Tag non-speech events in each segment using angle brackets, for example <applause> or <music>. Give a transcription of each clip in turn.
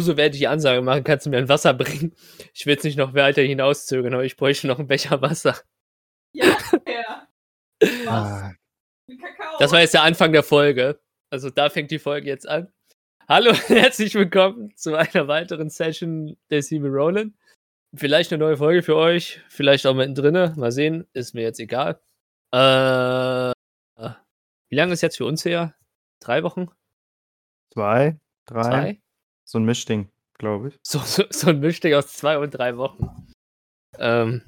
So, werde ich die Ansage machen, kannst du mir ein Wasser bringen? Ich will jetzt nicht noch weiter hinauszögern, aber ich bräuchte noch einen Becher Wasser. Ja, ja. Ah, Kakao. Das war jetzt der Anfang der Folge. Also da fängt die Folge jetzt an. Hallo und <laughs> herzlich willkommen zu einer weiteren Session der Sieben Roland. Vielleicht eine neue Folge für euch, vielleicht auch mittendrin. Mal sehen, ist mir jetzt egal. Äh, wie lange ist jetzt für uns her? Drei Wochen? zwei, drei. Zwei? So ein Mischding, glaube ich. So, so, so ein Mischding aus zwei und drei Wochen. Ähm,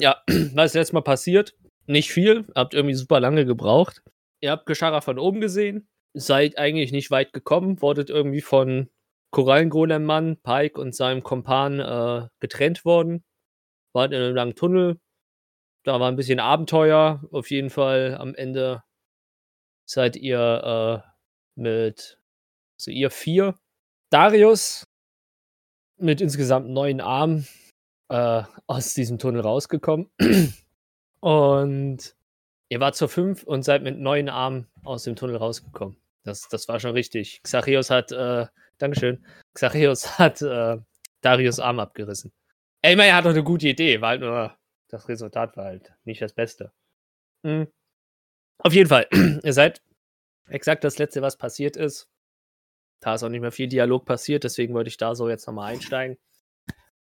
ja, <clears throat> was ist letztes Mal passiert? Nicht viel, habt irgendwie super lange gebraucht. Ihr habt Gescharra von oben gesehen, seid eigentlich nicht weit gekommen, wurdet irgendwie von Korallengolem-Mann, Pike und seinem Kompan äh, getrennt worden. Wart in einem langen Tunnel. Da war ein bisschen Abenteuer. Auf jeden Fall am Ende seid ihr äh, mit, also ihr vier, Darius mit insgesamt neun Armen äh, aus diesem Tunnel rausgekommen. <clears throat> und ihr wart zur fünf und seid mit neun Armen aus dem Tunnel rausgekommen. Das, das war schon richtig. Xachios hat, äh, Dankeschön, Xachios <laughs> hat äh, Darius Arm abgerissen. Ey, meine, er hat doch eine gute Idee, war halt nur, das Resultat war halt nicht das Beste. Mhm. Auf jeden Fall, <clears throat> ihr seid exakt das letzte, was passiert ist. Da ist auch nicht mehr viel Dialog passiert, deswegen wollte ich da so jetzt nochmal einsteigen.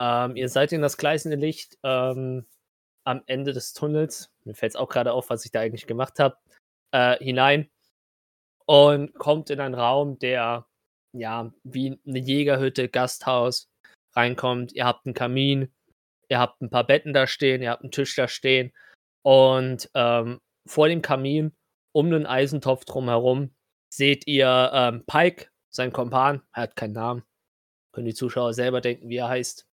Ähm, ihr seid in das gleißende Licht ähm, am Ende des Tunnels. Mir fällt es auch gerade auf, was ich da eigentlich gemacht habe. Äh, hinein und kommt in einen Raum, der ja wie eine Jägerhütte, Gasthaus reinkommt. Ihr habt einen Kamin, ihr habt ein paar Betten da stehen, ihr habt einen Tisch da stehen und ähm, vor dem Kamin um einen Eisentopf drumherum seht ihr ähm, Pike, sein Kompan, er hat keinen Namen. Können die Zuschauer selber denken, wie er heißt.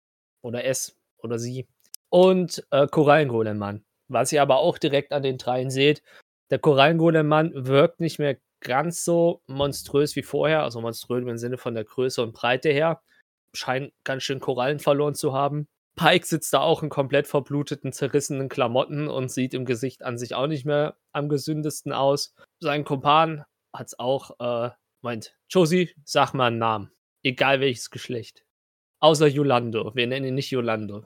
Oder es oder sie. Und äh, Korallengolem-Mann. Was ihr aber auch direkt an den dreien seht, der Korallengolem-Mann wirkt nicht mehr ganz so monströs wie vorher, also monströs im Sinne von der Größe und Breite her. Scheint ganz schön Korallen verloren zu haben. Pike sitzt da auch in komplett verbluteten, zerrissenen Klamotten und sieht im Gesicht an sich auch nicht mehr am gesündesten aus. Sein Kumpan hat's auch, äh, meint, Josie, sag mal einen Namen. Egal welches Geschlecht. Außer Yolando. Wir nennen ihn nicht Yolando.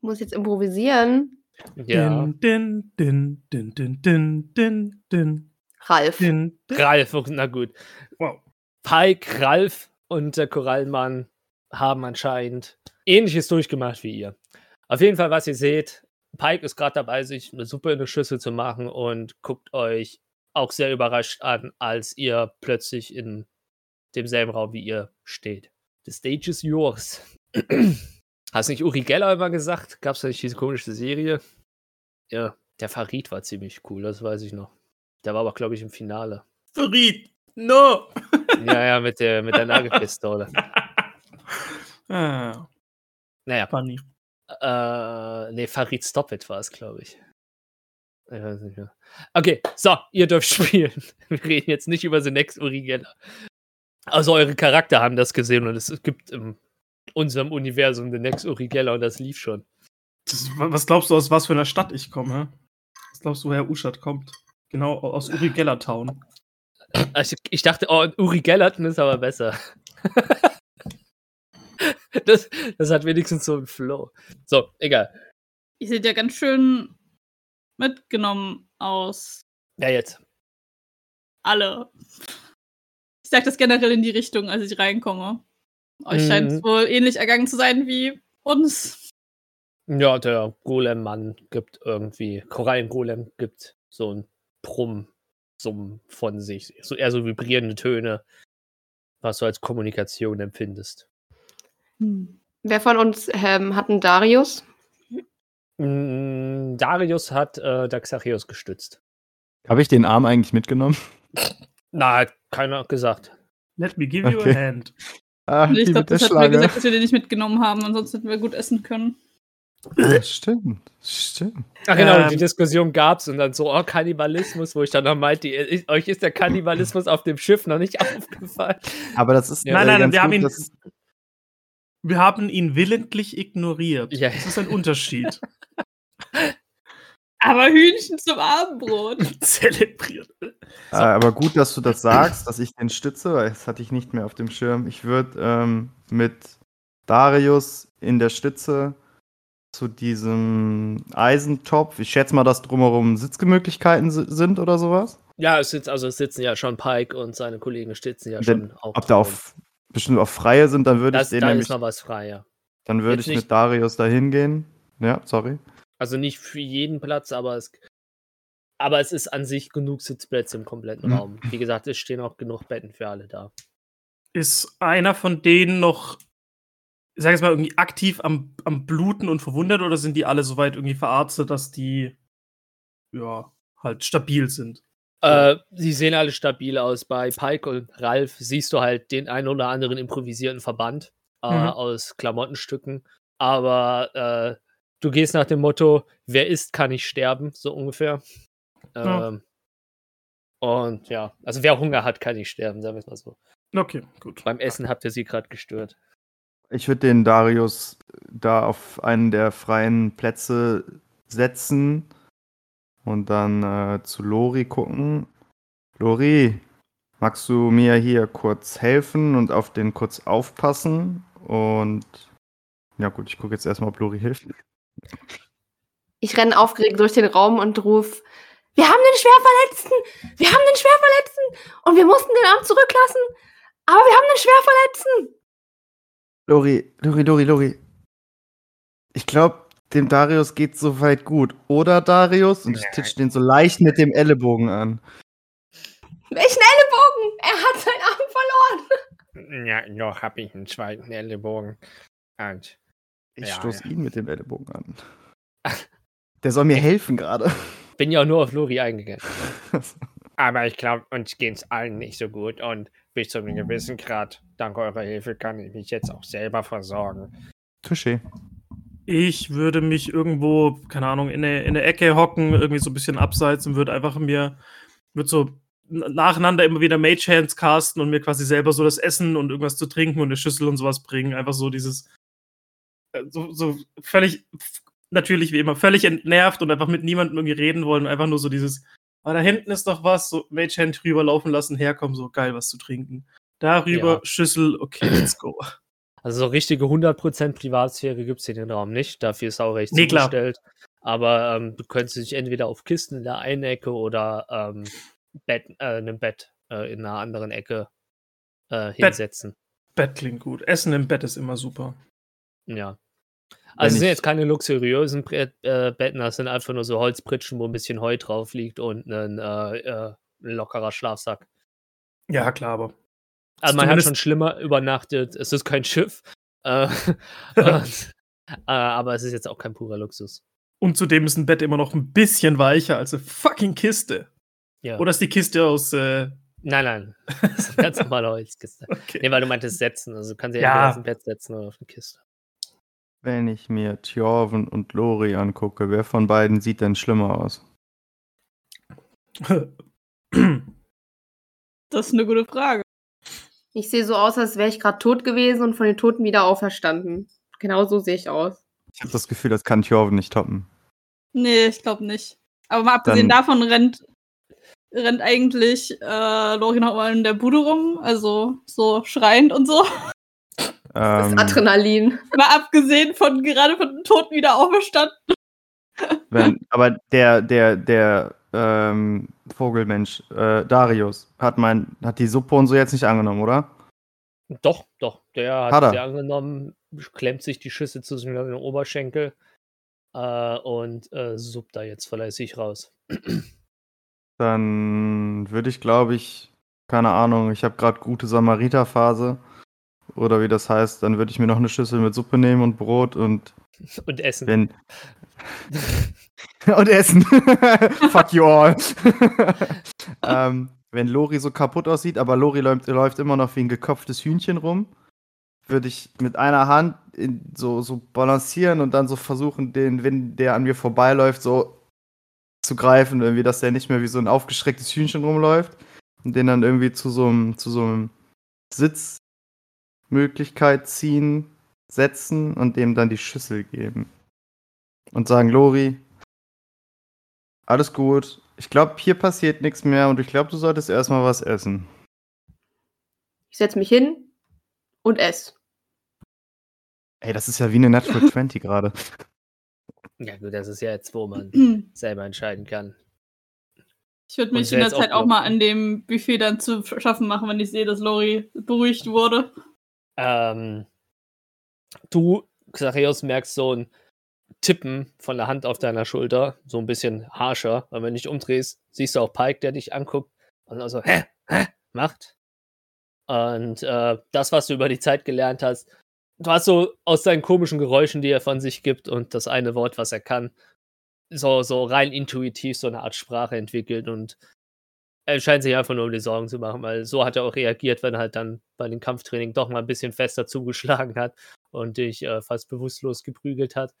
Muss jetzt improvisieren. Ja. Din, din, din, din, din, din, din, Ralf. din, din. Ralf, na gut. Wow. Pike, Ralf und der Korallmann haben anscheinend ähnliches durchgemacht wie ihr. Auf jeden Fall, was ihr seht, Pike ist gerade dabei, sich eine Suppe in eine Schüssel zu machen und guckt euch auch sehr überrascht an, als ihr plötzlich in demselben Raum wie ihr steht. The stage is yours. <clears throat> Hast nicht Uri Geller immer gesagt? Gab es da nicht diese komische Serie? Ja, der Farid war ziemlich cool, das weiß ich noch. Der war aber, glaube ich, im Finale. Farid, no! <laughs> Ja, ja, mit der, mit der Nagelpistole. <laughs> ah, Naja, funny. Äh, nee, Farid Stop It war es, glaube ich. Ich weiß nicht mehr. Okay, so, ihr dürft <laughs> spielen. Wir reden jetzt nicht über The Next Uri Geller. Also eure Charakter haben das gesehen und es gibt in unserem Universum The Next Uri Geller und das lief schon. Das, was glaubst du, aus was für einer Stadt ich komme? hä? Was glaubst du, woher Uschat kommt? Genau, aus Uri Geller Town. Also ich dachte, oh, Uri Gellerton ist aber besser. <laughs> das, das hat wenigstens so einen Flow. So, egal. Ihr seht ja ganz schön mitgenommen aus. Ja, jetzt. Alle. Ich sag das generell in die Richtung, als ich reinkomme. Euch scheint es Mhm. wohl ähnlich ergangen zu sein wie uns. Ja, der Golem-Mann gibt irgendwie, Korallengolem gibt so ein Brumm, Summen von sich. So eher so vibrierende Töne, was du als Kommunikation empfindest. Wer von uns ähm, hat einen Darius? Mm, Darius hat äh, Daxacheus gestützt. Habe ich den Arm eigentlich mitgenommen? <laughs> Na, hat keiner gesagt. Let me give you Okay. a hand. <laughs> Ah, Ich glaube, das hatten wir Schlange. gesagt, dass wir den nicht mitgenommen haben, ansonsten hätten wir gut essen können. Ja, stimmt, stimmt. Ach genau, Ähm. die Diskussion gab's und dann so, oh, Kannibalismus, wo ich dann noch meinte, ich- euch ist der Kannibalismus auf dem Schiff noch nicht <laughs> aufgefallen. Aber das ist Ja. nein, nein, ganz wir haben gut, ihn. dass- Wir haben ihn willentlich ignoriert. Ja. Das ist ein Unterschied. Aber Hühnchen zum Abendbrot. <laughs> Zelebriert. Äh, aber gut, dass du das sagst, dass ich den stütze, weil das hatte ich nicht mehr auf dem Schirm. Ich würde ähm, mit Darius in der Stütze zu diesem Eisentopf, ich schätze mal, dass drumherum Sitzgemöglichkeiten si- sind oder sowas. Ja, es sitzt, also es sitzen ja schon Pike und seine Kollegen sitzen ja Denn schon auch. Ob da auf bestimmt auf freie sind, dann würde ich den da nämlich, ist noch was frei, ja. dann würde ich nicht- mit Darius dahin gehen. Ja, sorry. Also nicht für jeden Platz, aber es, aber es ist an sich genug Sitzplätze im kompletten Mhm. Raum. Wie gesagt, es stehen auch genug Betten für alle da. Ist einer von denen noch, ich sag jetzt mal, irgendwie aktiv am, am Bluten und verwundert oder sind die alle soweit irgendwie verarztet, dass die ja halt stabil sind? Äh, sie sehen alle stabil aus. Bei Pike und Ralf siehst du halt den einen oder anderen improvisierten Verband äh, Mhm. aus Klamottenstücken. Aber äh, du gehst nach dem Motto, wer isst, kann nicht sterben, so ungefähr. Ja. Ähm, Und ja, also wer Hunger hat, kann nicht sterben, sagen wir es mal so. Okay, gut. Beim Essen habt ihr sie gerade gestört. Ich würde den Darius da auf einen der freien Plätze setzen und dann äh, zu Lori gucken. Lori, magst du mir hier kurz helfen und auf den kurz aufpassen? Und ja gut, ich gucke jetzt erstmal, ob Lori hilft. Ich renne aufgeregt durch den Raum und ruf: Wir haben den Schwerverletzten! Wir haben den Schwerverletzten! Und wir mussten den Arm zurücklassen! Aber wir haben den Schwerverletzten! Lori, Lori, Lori, Lori. Ich glaube, dem Darius geht soweit gut. Oder Darius? Und ich titsch den so leicht mit dem Ellenbogen an. Welchen Ellenbogen? Er hat seinen Arm verloren! Ja, noch habe ich einen zweiten Ellenbogen. Und Ich Ja, stoß ja. ihn mit dem Ellenbogen an. <laughs> Der soll mir helfen gerade. bin ja auch nur auf Lori eingegangen. <laughs> Aber ich glaube, uns geht's allen nicht so gut und bis zu einem gewissen Grad, dank eurer Hilfe, kann ich mich jetzt auch selber versorgen. Touché. Ich würde mich irgendwo, keine Ahnung, in eine, in eine Ecke hocken, irgendwie so ein bisschen abseits und würde einfach mir, würde so nacheinander immer wieder Mage Hands casten und mir quasi selber so das Essen und irgendwas zu trinken und eine Schüssel und sowas bringen. Einfach so dieses, so, so völlig, natürlich wie immer, völlig entnervt und einfach mit niemandem irgendwie reden wollen. Einfach nur so dieses, ah, da hinten ist doch was, so Mage Hand rüber laufen lassen, herkommen, so geil, was zu trinken. Darüber, Ja. Schüssel, okay, let's go. <clears throat> Also so richtige 100% Privatsphäre gibt es in den Raum nicht. Dafür ist auch recht Nee, zugestellt. Aber ähm, du könntest dich entweder auf Kisten in der einen Ecke oder ähm, Bett, äh, einem Bett äh, in einer anderen Ecke äh, hinsetzen. Bett klingt gut. Essen im Bett ist immer super. Ja. Also es sind jetzt keine luxuriösen Brett, äh, Betten, das sind einfach nur so Holzpritschen, wo ein bisschen Heu drauf liegt und ein äh, äh, lockerer Schlafsack. Ja, klar, aber Also man hat schon schlimmer übernachtet. Es ist kein Schiff. Äh, <laughs> äh, aber es ist jetzt auch kein purer Luxus. Und zudem ist ein Bett immer noch ein bisschen weicher als eine fucking Kiste. Ja. Oder ist die Kiste aus. Äh, Nein, nein. Das ist eine ganz normale Holzkiste. okay. Nee, weil du meintest setzen. Also du kannst ja, Ja. auf ein Bett setzen oder auf eine Kiste. Wenn ich mir Tjorven und Lori angucke, wer von beiden sieht denn schlimmer aus? <clears throat> Das ist eine gute Frage. Ich sehe so aus, als wäre ich gerade tot gewesen und von den Toten wieder auferstanden. Genau so sehe ich aus. Ich habe das Gefühl, das kann Tjorven nicht toppen. Nee, ich glaube nicht. Aber mal abgesehen Dann- davon rennt, rennt eigentlich äh, Lori noch mal in der Bude rum, also so schreiend und so. Das Ähm, Adrenalin. Mal abgesehen von gerade von den Toten wieder auferstanden. wenn, <laughs> aber der, der, der ähm, Vogelmensch, äh, Darius, hat mein, hat die Suppe und so jetzt nicht angenommen, oder? Doch, doch. Der hat, Hat er. sie angenommen, klemmt sich die Schüssel zu seinem Oberschenkel äh, und äh, suppt da jetzt fleißig raus. <clears throat> Dann würde ich, glaube ich, keine Ahnung, ich habe gerade gute Samariterphase. Oder wie das heißt, dann würde ich mir noch eine Schüssel mit Suppe nehmen und Brot und <laughs> Und essen. wenn. <laughs> und essen. <laughs> Fuck you all. ähm, wenn Lori so kaputt aussieht, aber Lori läuft, läuft immer noch wie ein geköpftes Hühnchen rum, würde ich mit einer Hand in, so, so balancieren und dann so versuchen, den, wenn der an mir vorbeiläuft, so zu greifen, irgendwie, dass der nicht mehr wie so ein aufgeschrecktes Hühnchen rumläuft und den dann irgendwie zu so einem, zu so einem Sitzmöglichkeit ziehen, setzen und dem dann die Schüssel geben. Und sagen, Lori, Alles gut. Ich glaube, hier passiert nichts mehr und ich glaube, du solltest erstmal was essen. Ich setze mich hin und esse. Ey, das ist ja wie eine Natural <laughs> 20 gerade. Ja, gut, das ist ja jetzt, wo man <clears throat> selber entscheiden kann. Ich würde mich in der Zeit auch auch mal an dem Buffet dann zu schaffen machen, wenn ich sehe, dass Lori beruhigt wurde. Ähm, du, Xareus, merkst so ein Tippen von der Hand auf deiner Schulter, so ein bisschen harscher. Und wenn du dich umdrehst, siehst du auch Pike, der dich anguckt und also, hä, hä, macht. Und äh, das, was du über die Zeit gelernt hast, du hast so aus seinen komischen Geräuschen, die er von sich gibt und das eine Wort, was er kann, so, so rein intuitiv so eine Art Sprache entwickelt und er scheint sich einfach nur um die Sorgen zu machen, weil so hat er auch reagiert, wenn er halt dann bei dem Kampftraining doch mal ein bisschen fester zugeschlagen hat und dich äh, fast bewusstlos geprügelt hat.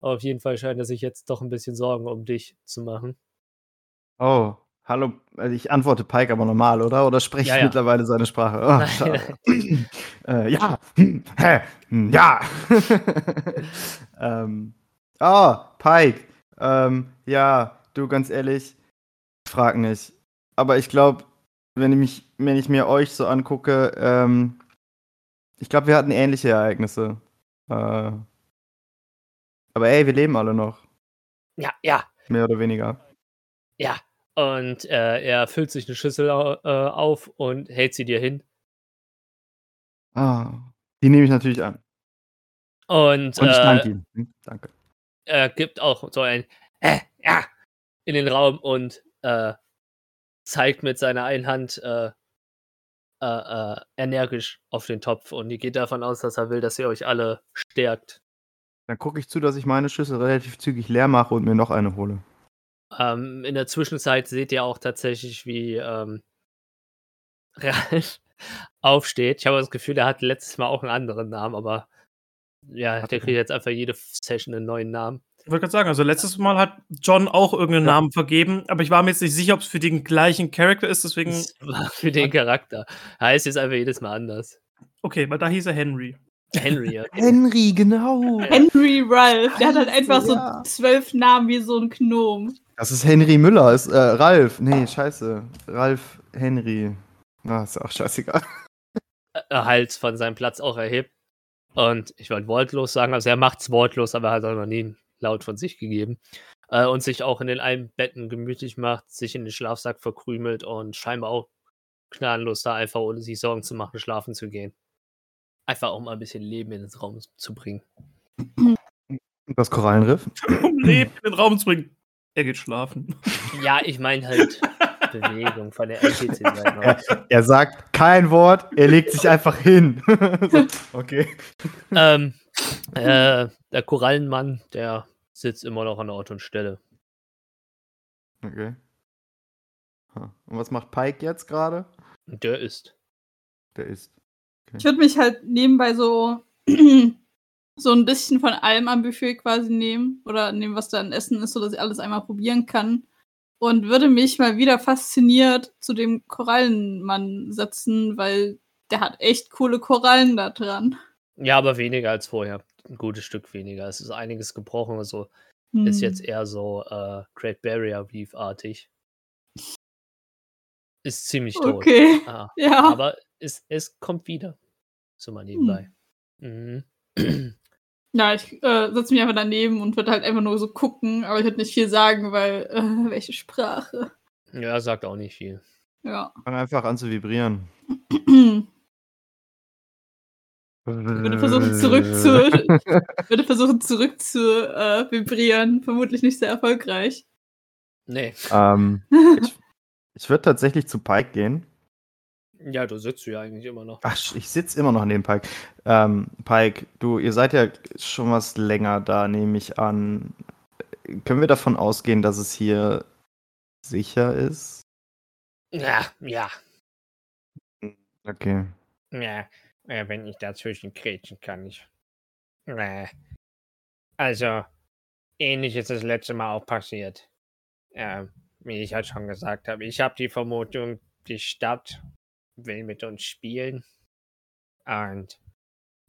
Aber auf jeden Fall scheint er sich jetzt doch ein bisschen Sorgen um dich zu machen. Oh, hallo. Also ich antworte Pike aber normal, oder? Oder spreche Ja, ich ja. mittlerweile seine Sprache? Oh, Nein, <laughs> äh, ja. Hä? Hm, ja. <laughs> ähm. Oh, Pike. Ähm, ja, du ganz ehrlich, frag nicht. Aber ich glaube, wenn ich mich, wenn ich mir euch so angucke, ähm, ich glaube, wir hatten ähnliche Ereignisse. Äh, aber ey, wir leben alle noch, Ja, ja, mehr oder weniger. ja. Und äh, er füllt sich eine Schüssel au- äh, auf und hält sie dir hin. Ah, die nehme ich natürlich an. Und, Und ich äh, danke ihm. Hm, Danke. er gibt auch so ein äh, ja in den Raum und äh, zeigt mit seiner einen Hand äh, äh, äh, energisch auf den Topf und die geht davon aus, dass er will, dass ihr euch alle stärkt. Dann gucke ich zu, dass ich meine Schüssel relativ zügig leer mache und mir noch eine hole. Ähm, in der Zwischenzeit seht ihr auch tatsächlich, wie ähm, <laughs> Ralf aufsteht. Ich habe das Gefühl, er hat letztes Mal auch einen anderen Namen, aber ja, Hat der er. kriegt jetzt einfach jede Session einen neuen Namen. Ich wollte gerade sagen, also letztes Mal hat John auch irgendeinen Ja. Namen vergeben, aber ich war mir jetzt nicht sicher, ob es für den gleichen Charakter ist, deswegen. Das war für den Charakter. Heißt jetzt einfach jedes Mal anders. Okay, weil da hieß er Henry. Henry. okay. <laughs> Henry, genau. Henry Ralph, der hat halt einfach so ja. zwölf Namen wie so ein Gnom. Das ist Henry Müller, ist äh, Ralf. Nee, scheiße. Ralf Henry. Ah, ist auch scheißegal. äh, halt von seinem Platz auch erhebt. Und ich wollte wortlos sagen, also er macht's wortlos, aber er hat auch noch nie laut von sich gegeben. Äh, und sich auch in den einen Betten gemütlich macht, sich in den Schlafsack verkrümelt und scheinbar auch gnadenlos da einfach, ohne sich Sorgen zu machen, schlafen zu gehen. Einfach auch mal ein bisschen Leben in den Raum zu bringen. Das Korallenriff. Um Leben in den Raum zu bringen. Er geht schlafen. Ja, ich meine halt <laughs> Bewegung von der NPC-Seite. Er sagt kein Wort, er legt sich einfach hin. <laughs> so, okay. ähm, äh, der Korallenmann, der sitzt immer noch an Ort und Stelle. Okay. Und was macht Pike jetzt gerade? Der ist. Der ist. Ich würde mich halt nebenbei so, <clears throat> so ein bisschen von allem am Buffet quasi nehmen oder nehmen, was da an Essen ist, sodass ich alles einmal probieren kann. Und würde mich mal wieder fasziniert zu dem Korallenmann setzen, weil der hat echt coole Korallen da dran. Ja, aber weniger als vorher. Ein gutes Stück weniger. Es ist einiges gebrochen. Also ist Hm. jetzt eher so äh, Great Barrier Reef-artig. Ist ziemlich tot. Okay. Ah, <laughs> Ja. aber es, es kommt wieder. So mal nebenbei. Mhm. <clears throat> Ja, ich äh, setze mich einfach daneben und würde halt einfach nur so gucken, aber ich würde nicht viel sagen, weil <laughs> äh, welche Sprache. ja, sagt auch nicht viel. Ja. Fang einfach an zu vibrieren. <clears throat> würde versuchen zurück zu <laughs> würde versuchen zurück zu äh, vibrieren, vermutlich nicht sehr erfolgreich. Nee. ähm, <laughs> ich ich würde tatsächlich zu Pike gehen. Ja, du sitzt ja eigentlich immer noch. Ach, ich sitze immer noch neben Pike. Ähm, Pike, du, ihr seid ja schon was länger da, nehme ich an. Können wir davon ausgehen, dass es hier sicher ist? Ja, ja. Okay. Ja, äh, wenn ich dazwischen kretschen kann, ich. Äh. Also, ähnlich ist das letzte Mal auch passiert. Ähm, wie ich halt schon gesagt habe. Ich habe die Vermutung, die Stadt will mit uns spielen und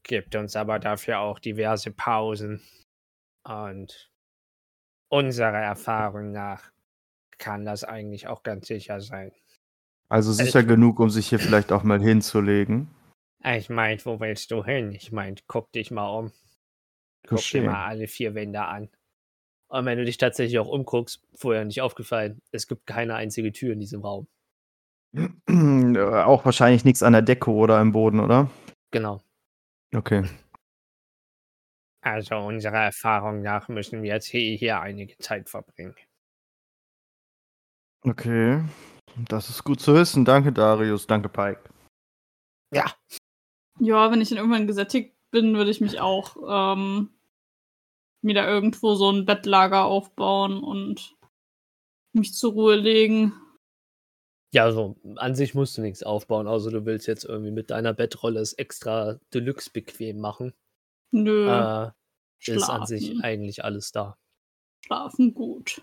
gibt uns aber dafür auch diverse Pausen. Und unserer Erfahrung nach kann das eigentlich auch ganz sicher sein. Also sicher Also- genug, um sich hier vielleicht auch mal hinzulegen. Ich mein, wo willst du hin? Ich mein, guck dich mal um. Guck dir Touché. mal alle vier Wände an. Und wenn du dich tatsächlich auch umguckst, vorher nicht aufgefallen, es gibt keine einzige Tür in diesem Raum. <clears throat> Äh, auch wahrscheinlich nichts an der Decke oder im Boden, oder? Genau. Okay. Also unserer Erfahrung nach müssen wir jetzt hier, hier einige Zeit verbringen. Okay. Das ist gut zu wissen. Danke, Darius. Danke, Pike. Ja. Ja, wenn ich dann irgendwann gesättigt bin, würde ich mich auch ähm, mir da irgendwo so ein Bettlager aufbauen und mich zur Ruhe legen. Ja, also an sich musst du nichts aufbauen, außer du willst jetzt irgendwie mit deiner Bettrolle es extra deluxe bequem machen. Nö, Äh, ist an sich eigentlich alles da. Schlafen gut.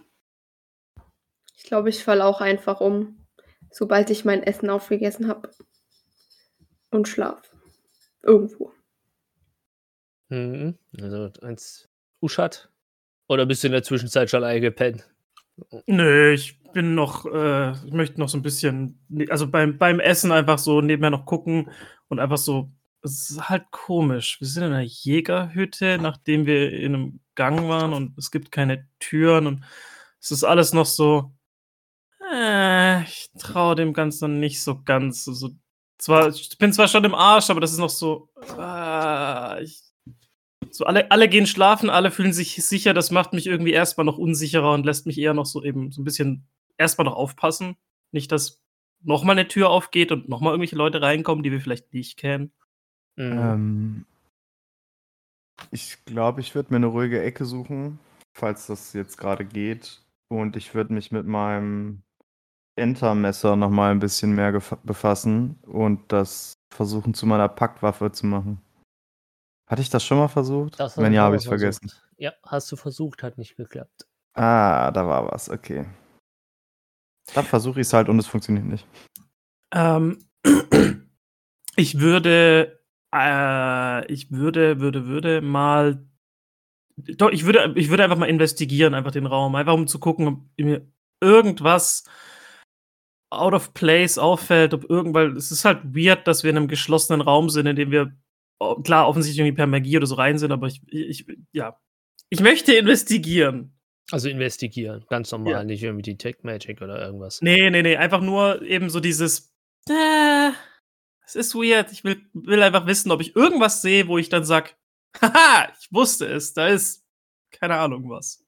Ich glaube, ich falle auch einfach um, sobald ich mein Essen aufgegessen habe. Und schlaf. Irgendwo. Mhm. Also eins Uschat? Oder bist du in der Zwischenzeit schon eingepennt? Nö, ich bin noch, äh, ich möchte noch so ein bisschen, also beim, beim Essen einfach so nebenher noch gucken und einfach so, es ist halt komisch. Wir sind in einer Jägerhütte, nachdem wir in einem Gang waren und es gibt keine Türen und es ist alles noch so, äh, ich traue dem Ganzen nicht so ganz. Also, zwar, ich bin zwar schon im Arsch, aber das ist noch so, äh, ich, so alle, alle gehen schlafen, alle fühlen sich sicher. Das macht mich irgendwie erstmal noch unsicherer und lässt mich eher noch so eben so ein bisschen erstmal noch aufpassen. Nicht, dass nochmal eine Tür aufgeht und nochmal irgendwelche Leute reinkommen, die wir vielleicht nicht kennen. Mhm. Ähm, ich glaube, ich würde mir eine ruhige Ecke suchen, falls das jetzt gerade geht. Und ich würde mich mit meinem Entermesser noch mal ein bisschen mehr befassen und das versuchen zu meiner Paktwaffe zu machen. Hatte ich das schon mal versucht? Das Wenn ja, habe ich es vergessen. Ja, hast du versucht, hat nicht geklappt. Ah, da war was, okay. Dann versuche ich es halt und es funktioniert nicht. Ähm, <clears throat> ich würde, äh, ich würde, würde, würde mal, doch, ich würde, ich würde einfach mal investigieren, einfach den Raum, einfach um zu gucken, ob mir irgendwas out of place auffällt, ob irgendwann, es ist halt weird, dass wir in einem geschlossenen Raum sind, in dem wir, oh, klar, offensichtlich irgendwie per Magie oder so rein sind, aber ich, ich, ja, ich möchte investigieren. Also investigieren, ganz normal, Ja. nicht irgendwie Detect Magic oder irgendwas. Nee, nee, nee, einfach nur eben so dieses. Äh, es ist weird. Ich will, will einfach wissen, ob ich irgendwas sehe, wo ich dann sag, <laughs> haha, ich wusste es, da ist keine Ahnung was.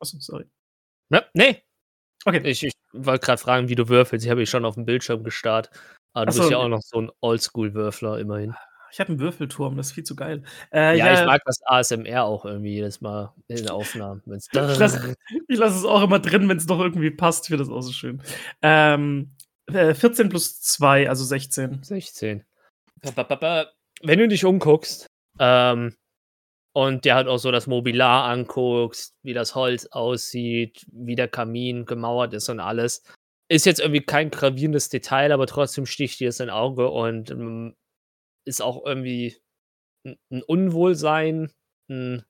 Achso, sorry. Ja, nee, Okay. ich, ich wollte gerade fragen, wie du würfelst. Ich habe ich schon auf dem Bildschirm gestarrt. Aber du so, bist ja auch noch so ein Oldschool-Würfler immerhin. Ich habe einen Würfelturm, das ist viel zu geil. Äh, ja, ich mag das ASMR auch irgendwie jedes Mal in den Aufnahmen. <laughs> Ich lasse lass es auch immer drin, wenn es noch irgendwie passt. Ich finde das auch so schön. Ähm, äh, 14 plus 2, also 16. 16. Ba, ba, ba, ba. Wenn du dich umguckst ähm, und dir halt auch so das Mobiliar anguckst, wie das Holz aussieht, wie der Kamin gemauert ist und alles, ist jetzt irgendwie kein gravierendes Detail, aber trotzdem sticht dir es in Auge und ähm, ist auch irgendwie ein, ein Unwohlsein, ein,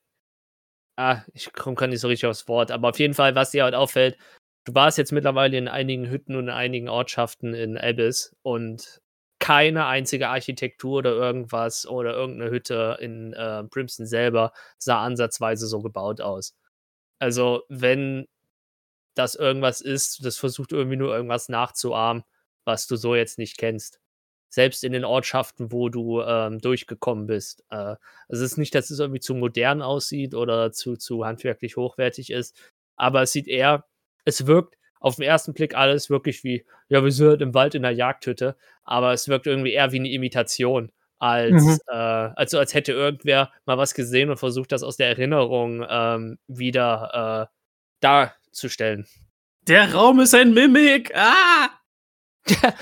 ah, ich komme gar nicht so richtig aufs Wort, aber auf jeden Fall, was dir halt auffällt, du warst jetzt mittlerweile in einigen Hütten und in einigen Ortschaften in Abyss und keine einzige Architektur oder irgendwas oder irgendeine Hütte in äh, Brimston selber sah ansatzweise so gebaut aus. Also, wenn das irgendwas ist, das versucht irgendwie nur irgendwas nachzuahmen, was du so jetzt nicht kennst. Selbst in den Ortschaften, wo du ähm, durchgekommen bist. Äh, also es ist nicht, dass es irgendwie zu modern aussieht oder zu, zu handwerklich hochwertig ist, aber es sieht eher, es wirkt auf den ersten Blick alles wirklich wie, ja, wir sind halt im Wald in einer Jagdhütte, aber es wirkt irgendwie eher wie eine Imitation, als, Mhm. äh, also als hätte irgendwer mal was gesehen und versucht, das aus der Erinnerung ähm, wieder äh, darzustellen. Der Raum ist ein Mimik! Ah! <laughs>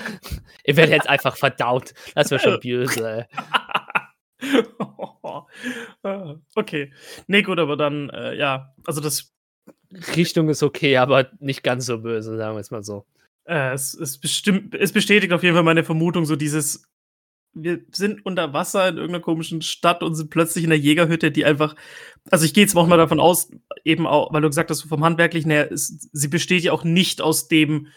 Ihr werdet jetzt einfach verdaut. Das wäre schon böse. ey. <laughs> okay. Nee, gut, aber dann, äh, ja, also das, Richtung ist okay, aber nicht ganz so böse, sagen wir es mal so. äh, es, es, bestimmt, es bestätigt auf jeden Fall meine Vermutung, so dieses, wir sind unter Wasser in irgendeiner komischen Stadt und sind plötzlich in der Jägerhütte, die einfach. Also ich gehe jetzt auch mal davon aus, eben auch, weil du gesagt hast, vom Handwerklichen her, ist, sie besteht ja auch nicht aus dem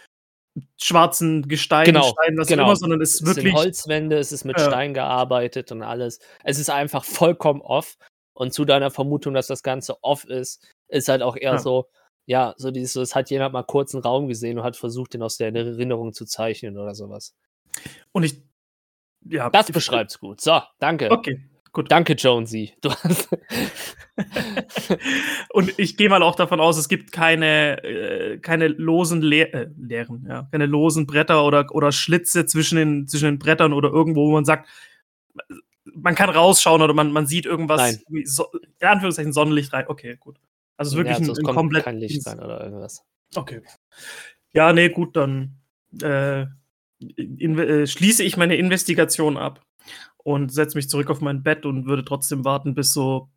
schwarzen Gestein, Genau, Stein, was genau. immer, sondern es ist Es sind wirklich. Holzwände, es ist mit Ja. Stein gearbeitet und alles. Es ist einfach vollkommen off. Und zu deiner Vermutung, dass das Ganze off ist, ist halt auch eher Ja. so, ja, so dieses, so, es hat jemand mal kurz einen Raum gesehen und hat versucht, den aus der Erinnerung zu zeichnen oder sowas. Und ich. Ja, Das beschreibt's gut. So, danke. Okay, gut. Danke, Jonesy. <laughs> Du hast. <laughs> Und ich gehe mal auch davon aus, es gibt keine, äh, keine losen Le äh, Leeren, ja, keine losen Bretter oder, oder Schlitze zwischen den, zwischen den Brettern oder irgendwo, wo man sagt, man kann rausschauen oder man, man sieht irgendwas, so, in Anführungszeichen Sonnenlicht rein. Okay, gut. Also es ist wirklich ja, ein, sonst ein kommt komplett. kein Licht rein oder irgendwas. Okay. Ja, nee, gut, dann äh, äh, schließe ich meine Investigation ab und setze mich zurück auf mein Bett und würde trotzdem warten, bis so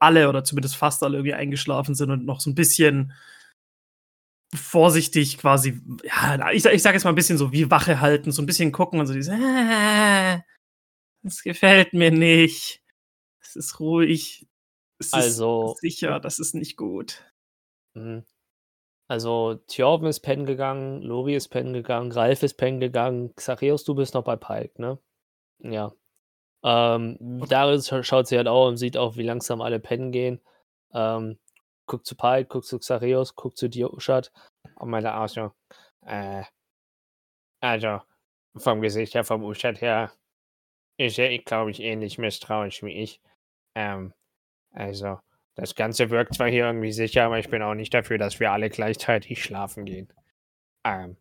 alle oder zumindest fast alle irgendwie eingeschlafen sind und noch so ein bisschen vorsichtig quasi, ja, ich, sag- ich sage jetzt mal ein bisschen so wie Wache halten, so ein bisschen gucken und so dieses, äh, das gefällt mir nicht. Es ist ruhig. Es Also- ist sicher, das ist nicht gut. Mhm. Also, Thjorven ist pennen gegangen, Lori ist pennen gegangen, Ralf ist pennen gegangen, Xareus, du bist noch bei Pike, ne? Ja. Ähm, scha- schaut sich halt auch und sieht auch, wie langsam alle pennen gehen. Ähm, guckt zu Pike, guckt zu Xareus, guckt zu Dioschat und meinte auch so, äh, also, vom Gesicht her, vom Uschat her, ist er, glaube ich, ähnlich misstrauisch wie ich. Ähm, also, das Ganze wirkt zwar hier irgendwie sicher, aber ich bin auch nicht dafür, dass wir alle gleichzeitig schlafen gehen. Ähm,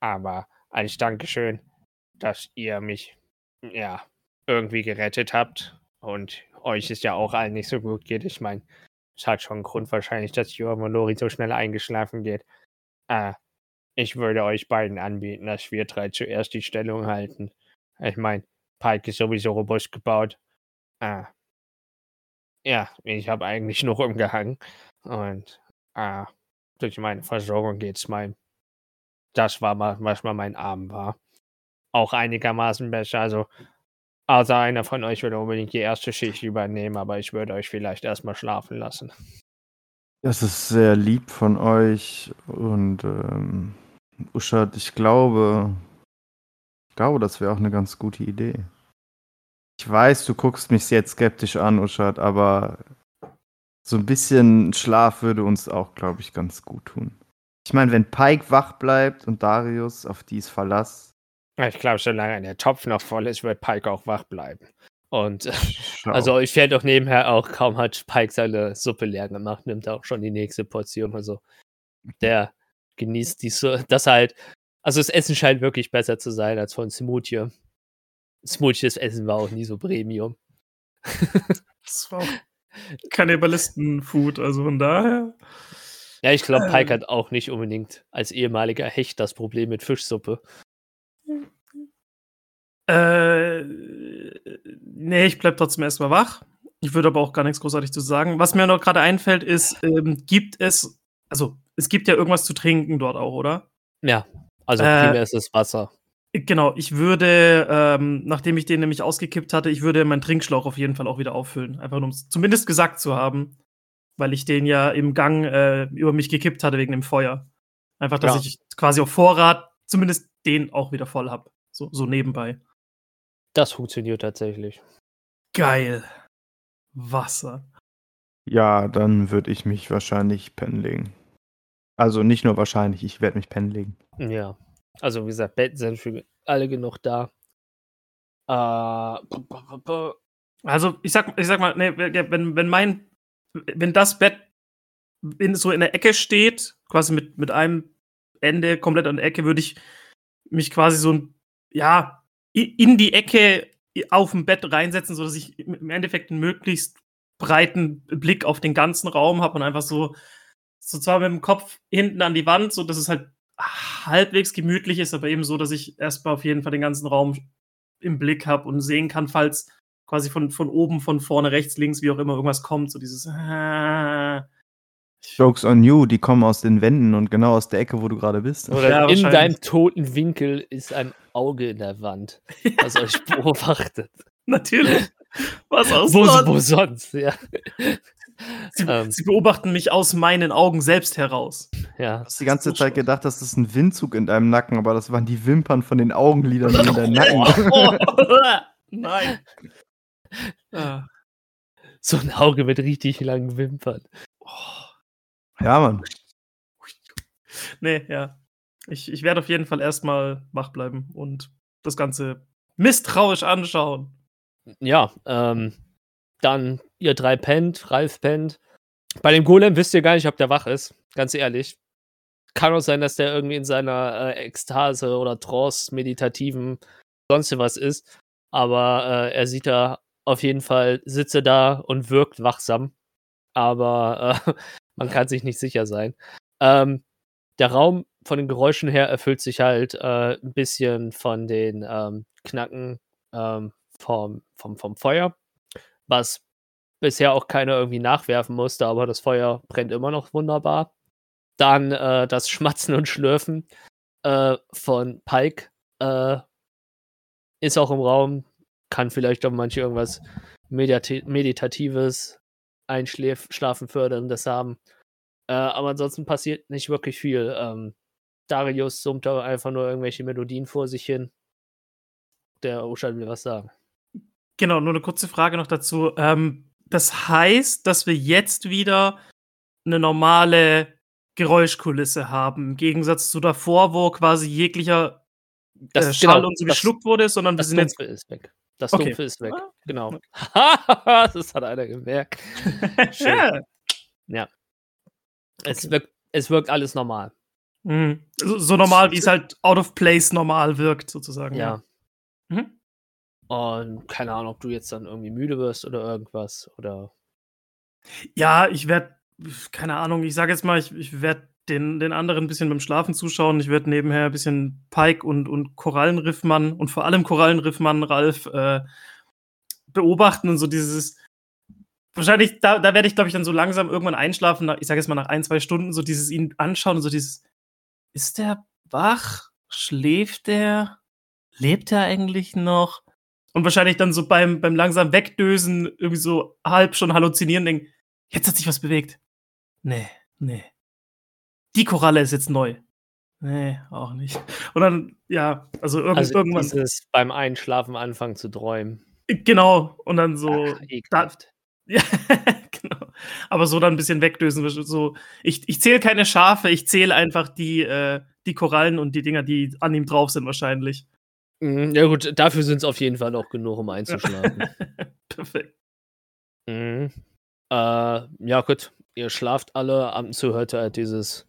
aber als Dankeschön, dass ihr mich, ja, irgendwie gerettet habt und euch es ja auch allen nicht so gut geht. Ich meine, es hat schon einen Grund wahrscheinlich, dass Joram und Lori so schnell eingeschlafen geht. Äh, ich würde euch beiden anbieten, dass wir drei zuerst die Stellung halten. Ich meine, Pike ist sowieso robust gebaut. Äh, ja, ich habe eigentlich nur rumgehangen. Und äh, durch meine Versorgung geht's mein. Das war mal, was mal mein Arm war. Auch einigermaßen besser. Also, außer einer von euch würde unbedingt die erste Schicht übernehmen, aber ich würde euch vielleicht erstmal schlafen lassen. Das ist sehr lieb von euch und ähm, Uschat, ich glaube, ich glaube, das wäre auch eine ganz gute Idee. Ich weiß, du guckst mich jetzt skeptisch an, Uschat, aber so ein bisschen Schlaf würde uns auch, glaube ich, ganz gut tun. Ich meine, wenn Pike wach bleibt und Darius auf dies Verlass, Ich glaube, solange der Topf noch voll ist, wird Pike auch wach bleiben. Und äh, schau. also ich fährt doch nebenher auch, kaum hat Pike seine Suppe leer gemacht, nimmt er auch schon die nächste Portion. Also der genießt die so, das halt, also das Essen scheint wirklich besser zu sein als von Smoothie. Smoothies Essen war auch nie so Premium. <laughs> Das war auch Kannibalisten-Food, also von daher. Ja, ich glaube, Pike Ähm. hat auch nicht unbedingt als ehemaliger Hecht das Problem mit Fischsuppe. Äh, nee, ich bleib trotzdem erstmal wach. Ich würde aber auch gar nichts großartig zu sagen. Was mir noch gerade einfällt, ist, ähm, gibt es, also es gibt ja irgendwas zu trinken dort auch, oder? Ja, also Äh, primär ist es Wasser. Genau, ich würde, ähm, nachdem ich den nämlich ausgekippt hatte, ich würde meinen Trinkschlauch auf jeden Fall auch wieder auffüllen. Einfach nur, um es zumindest gesagt zu haben, weil ich den ja im Gang äh, über mich gekippt hatte wegen dem Feuer. Einfach, dass Ja. ich quasi auf Vorrat zumindest den auch wieder voll habe. So, so nebenbei. Das funktioniert tatsächlich. Geil. Wasser. ja, dann würde ich mich wahrscheinlich pennen legen. Also nicht nur wahrscheinlich, ich werde mich pennen legen. Ja. Also wie gesagt, Betten sind für alle genug da. Äh, Also, ich sag, ich sag mal, nee, wenn, wenn mein, wenn das Bett in, so in der Ecke steht, quasi mit, mit einem Ende komplett an der Ecke, würde ich mich quasi so, ein- ja, in die Ecke auf dem Bett reinsetzen, sodass ich im im Endeffekt einen möglichst breiten Blick auf den ganzen Raum habe und einfach so, so zwar mit dem Kopf hinten an die Wand, so dass es halt halbwegs gemütlich ist, aber eben so, dass ich erstmal auf jeden Fall den ganzen Raum im Blick habe und sehen kann, falls quasi von, von oben, von vorne, rechts, links, wie auch immer irgendwas kommt, so dieses, ah, Jokes on you, die kommen aus den Wänden und genau aus der Ecke, wo du gerade bist. Oder Ja, in deinem toten Winkel ist ein Auge in der Wand, <laughs> das euch beobachtet. Natürlich. Was aus Wo, wo sonst, ja. Sie, Ähm. sie beobachten mich aus meinen Augen selbst heraus. ja. Du hast die ganze Zeit gedacht, das ist ein Windzug in deinem Nacken, aber das waren die Wimpern von den Augenlidern in deinem Nacken. <laughs> Oh, <laughs> nein. Ah. So ein Auge mit richtig langen Wimpern. Ja, Mann. Nee, ja. Ich, ich werde auf jeden Fall erstmal wach bleiben und das Ganze misstrauisch anschauen. Ja, ähm, dann ihr drei pennt, Ralf pennt. Bei dem Golem wisst ihr gar nicht, ob der wach ist. Ganz ehrlich. Kann auch sein, dass der irgendwie in seiner äh, Ekstase oder Trance, meditativen, sonst was ist. Aber äh, er sieht da auf jeden Fall, sitze da und wirkt wachsam. Aber äh, <laughs> man kann sich nicht sicher sein. Ähm, der Raum von den Geräuschen her erfüllt sich halt äh, ein bisschen von den ähm, Knacken ähm, vom, vom, vom Feuer, was bisher auch keiner irgendwie nachwerfen musste, aber das Feuer brennt immer noch wunderbar. Dann äh, das <laughs> Schmatzen und Schlürfen äh, von Pike äh, ist auch im Raum, kann vielleicht auch manche irgendwas Mediati Meditatives, Einschlafen förderndes haben. Äh, aber ansonsten passiert nicht wirklich viel. Ähm, Darius summt da einfach nur irgendwelche Melodien vor sich hin. Der Ocean will was sagen. Genau, nur eine kurze Frage noch dazu. Ähm, das heißt, dass wir jetzt wieder eine normale Geräuschkulisse haben, im Gegensatz zu davor, wo quasi jeglicher Das- äh, Schall genau, und so das- geschluckt wurde, sondern wir sind jetzt. Dumpfe ist weg. Das Okay. Dumpfe ist weg. Ah, Genau. <laughs> das hat einer gemerkt. <laughs> ja. Es, Okay. wirkt, es wirkt alles normal. Mhm. so, so normal, wie es halt out of place normal wirkt, sozusagen. Ja. Und keine Ahnung, ob du jetzt dann irgendwie müde wirst oder irgendwas. Oder. Ja, ich werde, keine Ahnung, ich sage jetzt mal, ich, ich werde den, den anderen ein bisschen beim Schlafen zuschauen. Ich werde nebenher ein bisschen Pike und, und Korallenriffmann und vor allem Korallenriffmann Ralf äh, beobachten und so dieses. Wahrscheinlich, da, da werde ich, glaube ich, dann so langsam irgendwann einschlafen. Ich sage jetzt mal nach ein, zwei Stunden, so dieses ihn anschauen und so dieses. Ist der wach? Schläft der? Lebt er eigentlich noch? Und wahrscheinlich dann so beim, beim langsam Wegdösen irgendwie so halb schon halluzinieren, denken, jetzt hat sich was bewegt. Nee, nee. Die Koralle ist jetzt neu. Nee, auch nicht. Und dann, ja, also, irgend, Also irgendwann. dieses beim Einschlafen anfangen zu träumen. Genau. Und dann so. Ach, da, <laughs> ja, genau. Aber so dann ein bisschen wegdösen. So, ich, ich zähle keine Schafe, ich zähle einfach die, äh, die Korallen und die Dinger, die an ihm drauf sind, wahrscheinlich. Mhm, Ja, gut, dafür sind es auf jeden Fall auch genug, um einzuschlafen. <laughs> Perfekt. Mhm. Äh, ja, gut. Ihr schlaft alle. Ab und zu hört er dieses.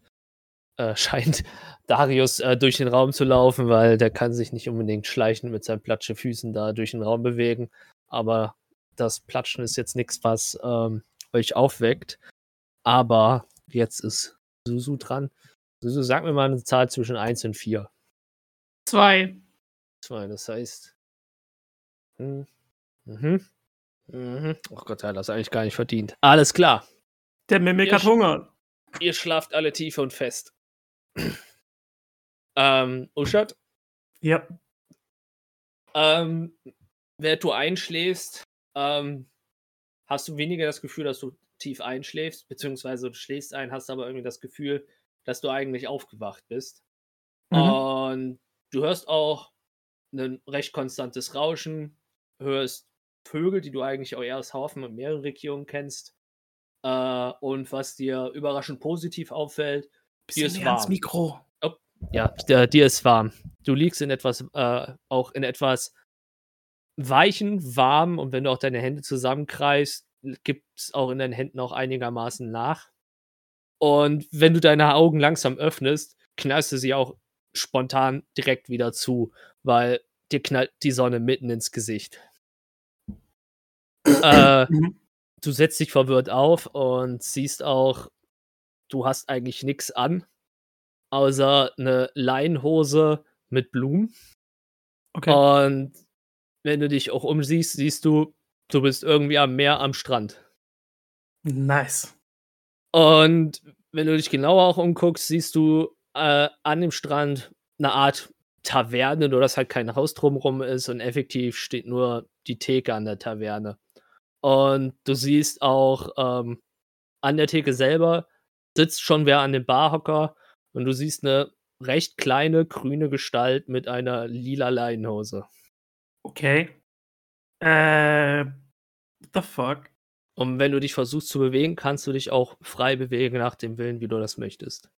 Äh, <laughs> scheint Darius äh, durch den Raum zu laufen, weil der kann sich nicht unbedingt schleichen mit seinen platsche Füßen da durch den Raum bewegen. Aber das Platschen ist jetzt nichts, was ähm, euch aufweckt. Aber jetzt ist Susu dran. Susu, sag mir mal eine Zahl zwischen 1 und 4. Zwei. 2, das heißt. Hm. Mhm. Mhm. Oh Gott, er hat das eigentlich gar nicht verdient. Alles klar. Der Mimik hat Hunger. Ihr schlaft alle tief und fest. <clears throat> ähm, Uschat, Ja. ähm, während du einschläfst, ähm, hast du weniger das Gefühl, dass du tief einschläfst, beziehungsweise du schläfst ein, hast aber irgendwie das Gefühl, dass du eigentlich aufgewacht bist. Mhm. Und du hörst auch ein recht konstantes Rauschen, hörst Vögel, die du eigentlich auch eher aus Haufen und mehreren Regionen kennst. Äh, und was dir überraschend positiv auffällt, Bisschen ist ans warm. Mikro. ja, der, dir ist warm. Du liegst in etwas, äh, auch in etwas weichen, warm und wenn du auch deine Hände zusammenkreist, gibt es auch in deinen Händen auch einigermaßen nach. Und wenn du deine Augen langsam öffnest, knallst du sie auch spontan direkt wieder zu, weil dir knallt die Sonne mitten ins Gesicht. <clears throat> äh, Mhm. du setzt dich verwirrt auf und siehst auch, du hast eigentlich nichts an, außer eine Leinhose mit Blumen. Okay. Und wenn du dich auch umsiehst, siehst du, du bist irgendwie am Meer am Strand. Nice. Und wenn du dich genauer auch umguckst, siehst du äh, an dem Strand eine Art Taverne, nur dass halt kein Haus drumherum ist und effektiv steht nur die Theke an der Taverne. Und du siehst auch ähm, an der Theke selber sitzt schon wer an dem Barhocker und du siehst eine recht kleine grüne Gestalt mit einer lila Leinenhose. Okay. Äh, what the fuck? Und wenn du dich versuchst zu bewegen, kannst du dich auch frei bewegen nach dem Willen, wie du das möchtest.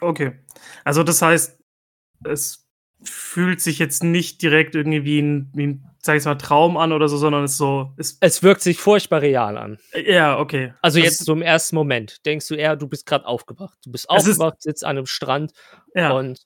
Okay. Also das heißt, es fühlt sich jetzt nicht direkt irgendwie wie ein, wie ein sag ich mal, Traum an oder so, sondern es so. Ist, Es wirkt sich furchtbar real an. ja, okay. Also Das- jetzt so im ersten Moment denkst du eher, du bist gerade aufgewacht. Du bist Es ist- aufgewacht, sitzt an einem Strand Ja. und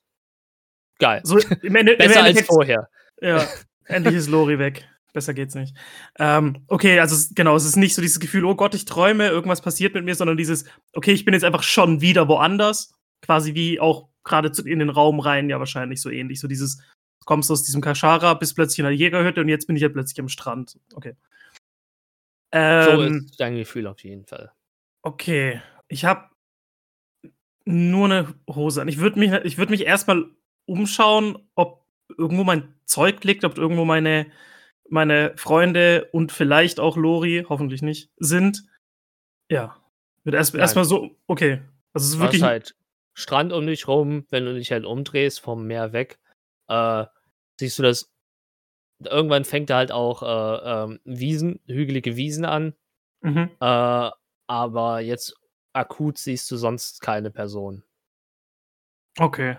geil. So im, Ende, im Besser als Endeffekt- vorher. Ja, endlich ist Lori weg. Besser geht's nicht. Ähm, okay, also es, genau, es ist nicht so dieses Gefühl, oh Gott, ich träume, irgendwas passiert mit mir, sondern dieses, okay, ich bin jetzt einfach schon wieder woanders. Quasi wie auch gerade in den Raum rein, ja wahrscheinlich so ähnlich. So dieses, du kommst aus diesem Kashara, bist plötzlich in der Jägerhütte und jetzt bin ich ja plötzlich am Strand. Okay. So Ähm, ist dein Gefühl auf jeden Fall. Okay, ich habe nur eine Hose an. Ich würde mich, ich würd mich erstmal umschauen, ob irgendwo mein Zeug liegt, ob irgendwo meine, meine Freunde und vielleicht auch Lori, hoffentlich nicht, sind. Ja. Wird erst erstmal so, okay. Also es ist wirklich. halt Strand um dich rum, wenn du dich halt umdrehst vom Meer weg, äh, siehst du das. Irgendwann fängt da halt auch äh, ähm, Wiesen, hügelige Wiesen an, Mhm. äh, aber jetzt akut siehst du sonst keine Person. Okay.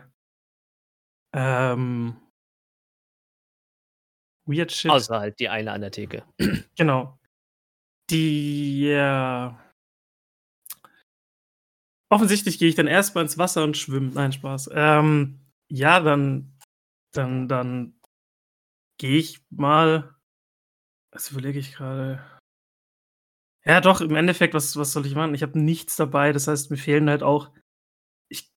Ähm. Weird shit. Außer halt die eine an der Theke. Genau. Die, ja. Offensichtlich gehe ich dann erstmal ins Wasser und schwimme. Nein, Spaß. Ähm, ja, dann, dann, dann gehe ich mal. Was überlege ich gerade? Ja, doch, im Endeffekt, was, was soll ich machen? Ich habe nichts dabei, das heißt, mir fehlen halt auch. Ich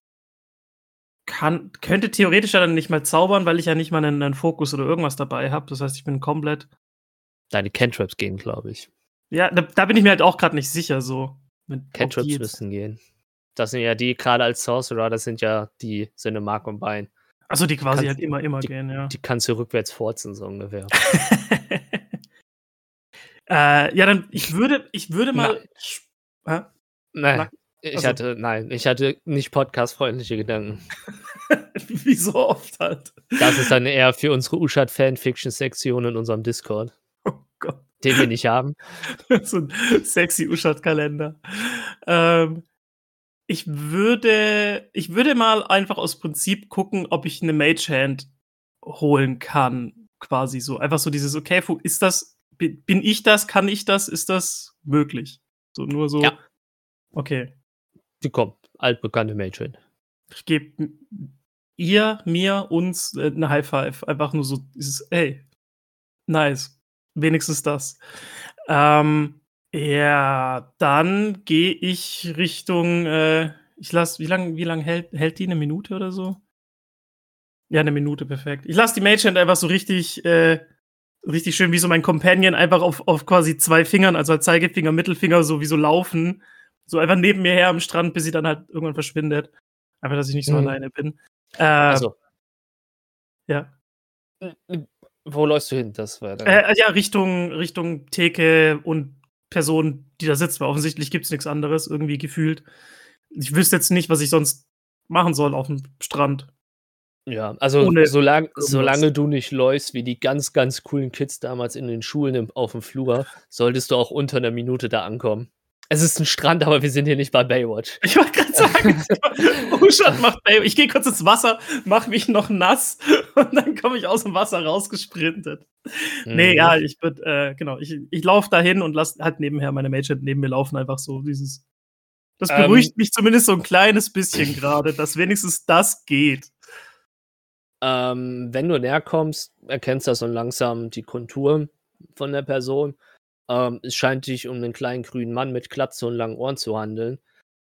kann, könnte theoretisch ja dann nicht mal zaubern, weil ich ja nicht mal einen, einen Fokus oder irgendwas dabei habe. Das heißt, ich bin komplett Deine Cantrips gehen, glaube ich. ja, da, da bin ich mir halt auch gerade nicht sicher, so. Mit, jetzt- müssen gehen. Das sind ja die, gerade als Sorcerer, das sind ja die Sinne Mark und Bein. Achso, die quasi kannst- halt immer, immer gehen, ja. Die kannst du rückwärts forzen, so ungefähr. <laughs> äh, ja, dann, ich würde, ich würde mal. Hä? Nein. Na, Ich also- hatte, nein, ich hatte nicht podcast-freundliche Gedanken. <laughs> Wie so oft halt. Das ist dann eher für unsere Uschat-Fanfiction-Sektion in unserem Discord, <laughs> Oh Gott. den wir nicht haben. so ein sexy Uschat-Kalender. Ähm, ich würde, ich würde mal einfach aus Prinzip gucken, ob ich eine Mage-Hand holen kann. Quasi so. Einfach so dieses, okay, ist das, bi- bin ich das, kann ich das, ist das möglich? So, nur so. Ja. Okay. Die kommt, altbekannte Mädchen. Ich gebe ihr, mir, uns äh, eine High Five. Einfach nur so dieses, ey, nice. Wenigstens das. Ähm, ja, dann gehe ich Richtung, äh, ich lasse, wie lange wie lang hält, hält die? Eine Minute oder so? Ja, eine Minute, perfekt. Ich lasse die Mage Hand einfach so richtig, äh, richtig schön wie so mein Companion einfach auf, auf quasi zwei Fingern, also als Zeigefinger, Mittelfinger, so wie so laufen. So einfach neben mir her am Strand, bis sie dann halt irgendwann verschwindet. Einfach, dass ich nicht so Mhm. alleine bin. Äh, Also, ja. wo läufst du hin? Das war dann. Äh, ja, Richtung, Richtung Theke und Person, die da sitzt, weil offensichtlich gibt es nichts anderes, irgendwie gefühlt. Ich wüsste jetzt nicht, was ich sonst machen soll auf dem Strand. ja, also ohne solang, solange du nicht läufst wie die ganz, ganz coolen Kids damals in den Schulen im, auf dem Flur, solltest du auch unter einer Minute da ankommen. Es ist ein Strand, aber wir sind hier nicht bei Baywatch. <laughs> Ich wollte gerade sagen, <laughs> Uschat macht Baby. Ich gehe kurz ins Wasser, mach mich noch nass <laughs> und dann komme ich aus dem Wasser rausgesprintet. Nee, Mhm. ja, ich würde, äh, genau, ich, ich laufe dahin und lass halt nebenher meine Mage neben mir laufen, einfach so dieses. Das Ähm. beruhigt mich zumindest so ein kleines bisschen gerade, dass wenigstens das geht. Ähm, wenn du näher kommst, erkennst du so langsam die Kontur von der Person. Ähm, es scheint sich um einen kleinen grünen Mann mit Glatze und langen Ohren zu handeln.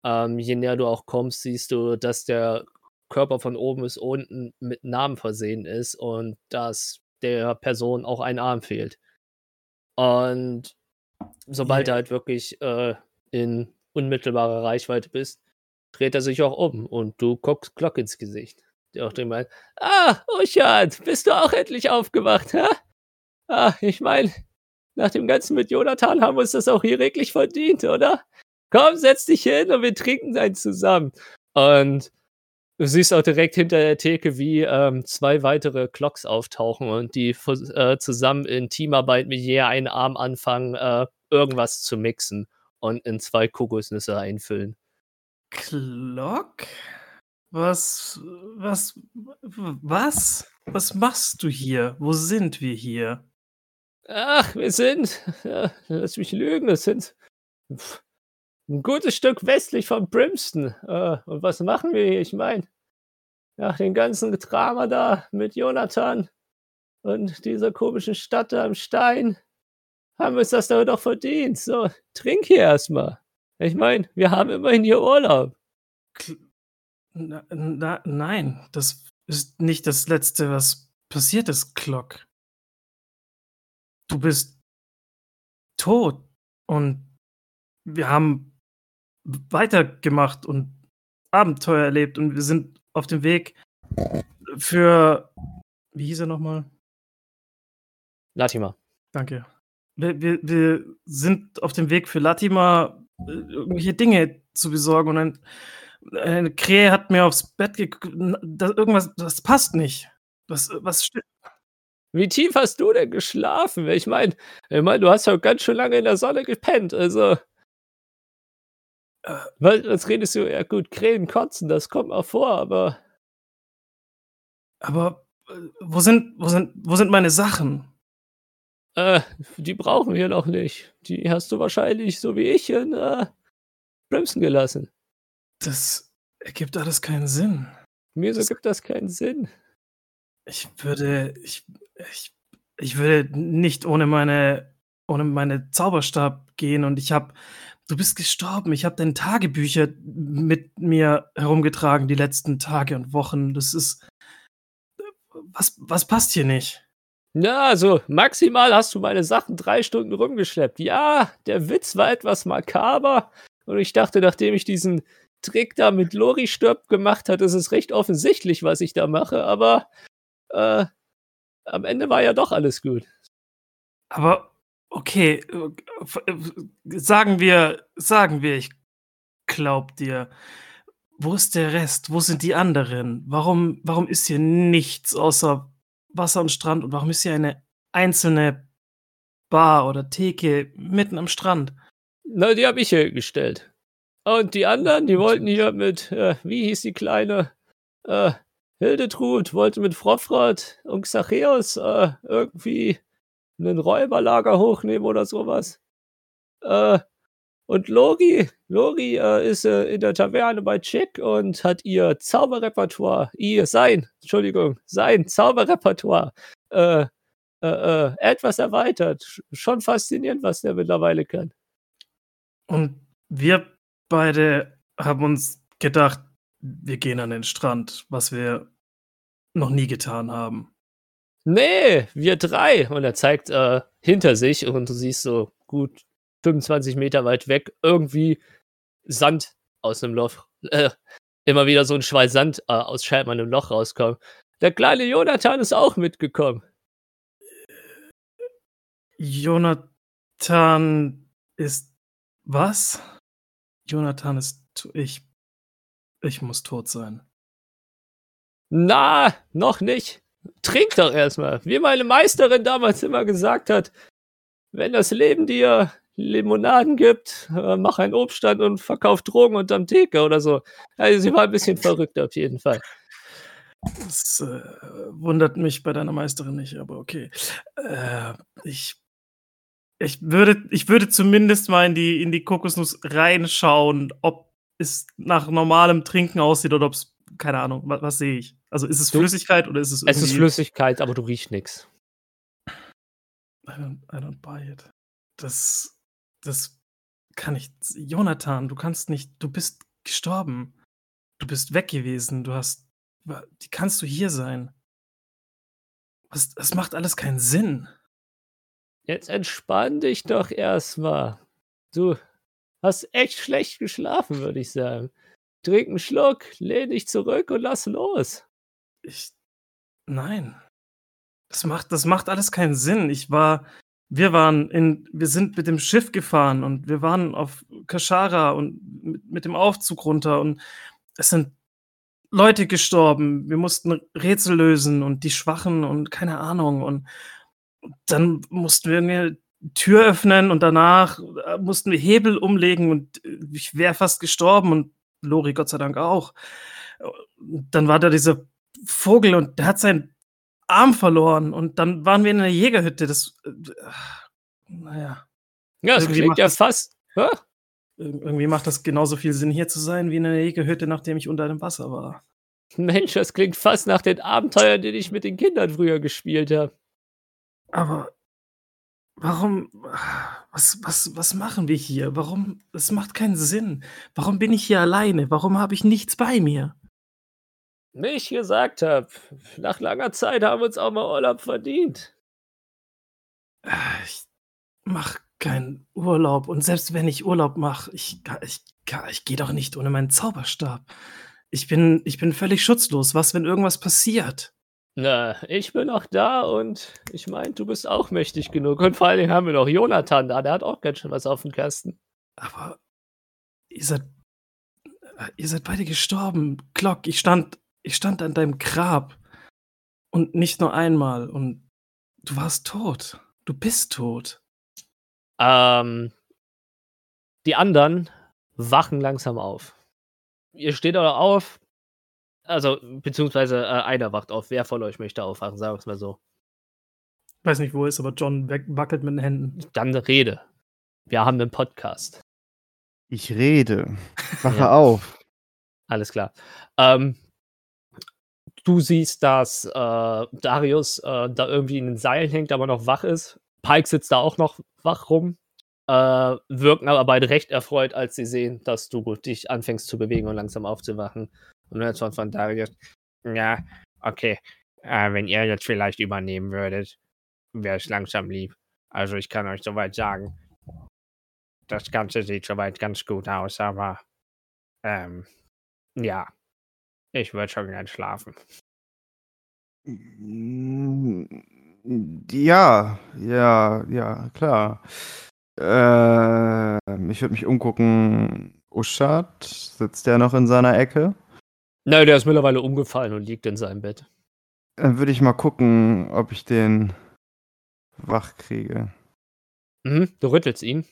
Ähm, je näher du auch kommst, siehst du, dass der Körper von oben bis unten mit Namen versehen ist und dass der Person auch ein Arm fehlt. Und sobald Yeah. er halt wirklich äh, in unmittelbarer Reichweite bist, dreht er sich auch um und du guckst Glock ins Gesicht. Der auch den meint, ah, Uchard, bist du auch endlich aufgewacht, hä? Ah, ich meine, nach dem Ganzen mit Jonathan haben wir uns das auch hier reglich verdient, oder? Komm, setz dich hin und wir trinken dann zusammen. Und du siehst auch direkt hinter der Theke, wie ähm, zwei weitere Clocks auftauchen und die äh, zusammen in Teamarbeit mit je einen Arm anfangen, äh, irgendwas zu mixen und in zwei Kokosnüsse einfüllen. Clock? Was, was, was? Was machst du hier? Wo sind wir hier? Ach, wir sind, <laughs> ja, lass mich lügen, das sind pff, ein gutes Stück westlich von Brimston. Äh, und was machen wir hier? Ich meine, nach dem ganzen Drama da mit Jonathan und dieser komischen Stadt da am Stein, haben wir uns das doch verdient. So, trink hier erstmal. Ich meine, wir haben immerhin hier Urlaub. Na, na, nein, das ist nicht das Letzte, was passiert ist, Clock. Du bist tot und wir haben weitergemacht und Abenteuer erlebt und wir sind auf dem Weg für, wie hieß er nochmal? Latima. Danke. Wir, wir, wir sind auf dem Weg für Latima, äh, irgendwelche Dinge zu besorgen und ein, eine Krähe hat mir aufs Bett geguckt. Irgendwas, das passt nicht. Was, was stimmt? Wie tief hast du denn geschlafen? Ich meine, ich mein, du hast ja ganz schön lange in der Sonne gepennt, also. Äh, was redest du? Ja, gut, Krähen kotzen, das kommt mal vor, aber. Aber äh, wo sind, wo sind, wo sind meine Sachen? Äh, die brauchen wir noch nicht. Die hast du wahrscheinlich, so wie ich, in äh, Brimson gelassen. Das ergibt alles keinen Sinn. Mir so gibt das keinen Sinn. Ich würde, ich, ich, ich würde nicht ohne meine, ohne meine Zauberstab gehen und ich habe, du bist gestorben. Ich habe deine Tagebücher mit mir herumgetragen die letzten Tage und Wochen. Das ist, was, was passt hier nicht? Ja, also maximal hast du meine Sachen drei Stunden rumgeschleppt. Ja, der Witz war etwas makaber und ich dachte, nachdem ich diesen Trick da mit Lori stirbt gemacht hat, ist es recht offensichtlich, was ich da mache, aber äh, am Ende war ja doch alles gut. Aber okay, äh, sagen wir, sagen wir, ich glaub dir. Wo ist der Rest? Wo sind die anderen? Warum, warum ist hier nichts außer Wasser und Strand? Und warum ist hier eine einzelne Bar oder Theke mitten am Strand? Na, die habe ich hier gestellt. Und die anderen, die wollten hier mit, äh, wie hieß die kleine? Äh, Hildetrud wollte mit Frofrat und Xacheus äh, irgendwie einen Räuberlager hochnehmen oder sowas. Äh, und Lori, Lori äh, ist äh, in der Taverne bei Chick und hat ihr Zauberrepertoire, ihr, sein, Entschuldigung, sein Zauberrepertoire äh, äh, etwas erweitert. Schon faszinierend, was der mittlerweile kann. Und wir beide haben uns gedacht, wir gehen an den Strand, was wir noch nie getan haben. Nee, wir drei. Und er zeigt äh, hinter sich und du siehst so gut 25 Meter weit weg irgendwie Sand aus einem Loch. Äh, immer wieder so ein Schwall Sand äh, aus Scheiben an einem Loch rauskommen. Der kleine Jonathan ist auch mitgekommen. Jonathan ist was? Jonathan ist ich ich muss tot sein. Na, noch nicht. Trink doch erstmal. Wie meine Meisterin damals immer gesagt hat, wenn das Leben dir Limonaden gibt, äh, mach einen Obststand und verkauf Drogen unterm Theke oder so. Also sie war ein bisschen verrückt auf jeden Fall. Das äh, wundert mich bei deiner Meisterin nicht, aber okay. Äh, ich, ich, würde, ich würde zumindest mal in die, in die Kokosnuss reinschauen, ob es nach normalem Trinken aussieht oder ob es, keine Ahnung, was, was sehe ich? Also ist es Flüssigkeit oder ist es Es ist Flüssigkeit, aber du riechst nichts. I don't, I don't buy it. Das, das kann ich. Jonathan, du kannst nicht, du bist gestorben. Du bist weg gewesen. Du hast, wie kannst du hier sein? Was, das macht alles keinen Sinn. Jetzt entspann dich doch erstmal. Du hast echt schlecht geschlafen, würde ich sagen. Trink einen Schluck, lehn dich zurück und lass los. Ich. Nein. Das macht, das macht alles keinen Sinn. Ich war. Wir waren in. Wir sind mit dem Schiff gefahren und wir waren auf Kashara und mit, mit dem Aufzug runter und es sind Leute gestorben. Wir mussten Rätsel lösen und die Schwachen und keine Ahnung. Und dann mussten wir Tür öffnen und danach äh, mussten wir Hebel umlegen und äh, ich wäre fast gestorben und Lori Gott sei Dank auch. Dann war da dieser Vogel und der hat seinen Arm verloren und dann waren wir in einer Jägerhütte. Das, äh, naja. Ja, das Irgendwie klingt ja fast. Ja? Ir- Irgendwie macht das genauso viel Sinn, hier zu sein, wie in einer Jägerhütte, nachdem ich unter dem Wasser war. Mensch, das klingt fast nach den Abenteuern, die ich mit den Kindern früher gespielt habe. Aber warum, was, was, was machen wir hier? Warum, es macht keinen Sinn. Warum bin ich hier alleine? Warum habe ich nichts bei mir? Wie ich gesagt habe, nach langer Zeit haben wir uns auch mal Urlaub verdient. Ich mache keinen Urlaub und selbst wenn ich Urlaub mache, ich, ich, ich gehe doch nicht ohne meinen Zauberstab. Ich bin, ich bin völlig schutzlos. Was, wenn irgendwas passiert? Na, ich bin auch da und ich meine, du bist auch mächtig genug. Und vor allen Dingen haben wir noch Jonathan da, der hat auch ganz schön was auf dem Kasten. Aber ihr seid, ihr seid beide gestorben. Glock, ich stand, ich stand an deinem Grab. Und nicht nur einmal. Und du warst tot. Du bist tot. Ähm, die anderen wachen langsam auf. Ihr steht auch auf, also, beziehungsweise äh, einer wacht auf. Wer von euch möchte aufwachen, sagen wir es mal so. Weiß nicht, wo er ist, aber John wackelt mit den Händen. Dann Rede. Wir haben einen Podcast. Ich rede. <laughs> Wache Ja. auf. Alles klar. Ähm, du siehst, dass äh, Darius äh, da irgendwie in den Seilen hängt, aber noch wach ist. Pike sitzt da auch noch wach rum. Äh, wirken aber beide recht erfreut, als sie sehen, dass du dich anfängst zu bewegen und langsam aufzuwachen. Und dann von, von Darius. Ja, okay. Äh, wenn ihr jetzt vielleicht übernehmen würdet, wäre es langsam lieb. Also ich kann euch soweit sagen, das Ganze sieht soweit ganz gut aus, aber ähm, ja, ich würde schon gern schlafen. Mm, Ja, ja, ja, klar. Äh, ich würde mich umgucken. Uschat, sitzt der noch in seiner Ecke? Nein, der ist mittlerweile umgefallen und liegt in seinem Bett. Dann würde ich mal gucken, ob ich den wach kriege. Mhm, du rüttelst ihn,